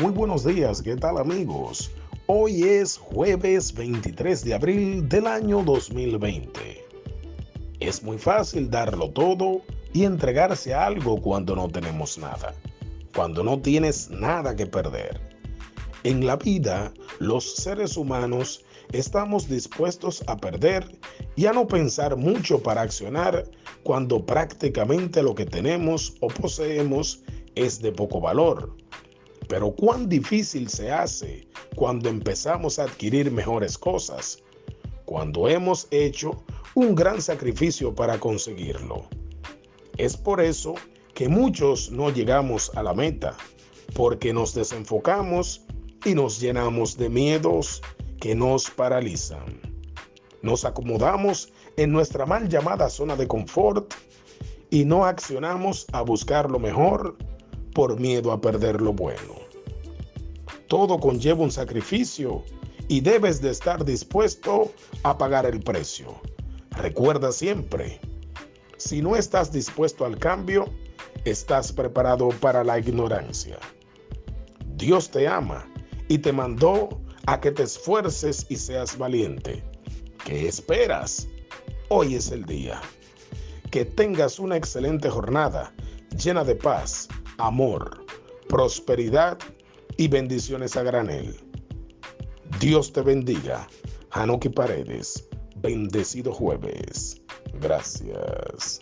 Muy buenos días, ¿qué tal amigos? Hoy es jueves 23 de abril del año 2020. Es muy fácil darlo todo y entregarse a algo cuando no tenemos nada, cuando no tienes nada que perder. En la vida, los seres humanos estamos dispuestos a perder y a no pensar mucho para accionar cuando prácticamente lo que tenemos o poseemos es de poco valor. Pero cuán difícil se hace cuando empezamos a adquirir mejores cosas, cuando hemos hecho un gran sacrificio para conseguirlo. Es por eso que muchos no llegamos a la meta, porque nos desenfocamos y nos llenamos de miedos que nos paralizan. Nos acomodamos en nuestra mal llamada zona de confort y no accionamos a buscar lo mejor por miedo a perder lo bueno. Todo conlleva un sacrificio y debes de estar dispuesto a pagar el precio. Recuerda siempre, si no estás dispuesto al cambio, estás preparado para la ignorancia. Dios te ama y te mandó a que te esfuerces y seas valiente. ¿Qué esperas? Hoy es el día. Que tengas una excelente jornada llena de paz, amor, prosperidad y bendiciones a granel. Dios te bendiga. Hanuki Paredes, bendecido jueves. Gracias.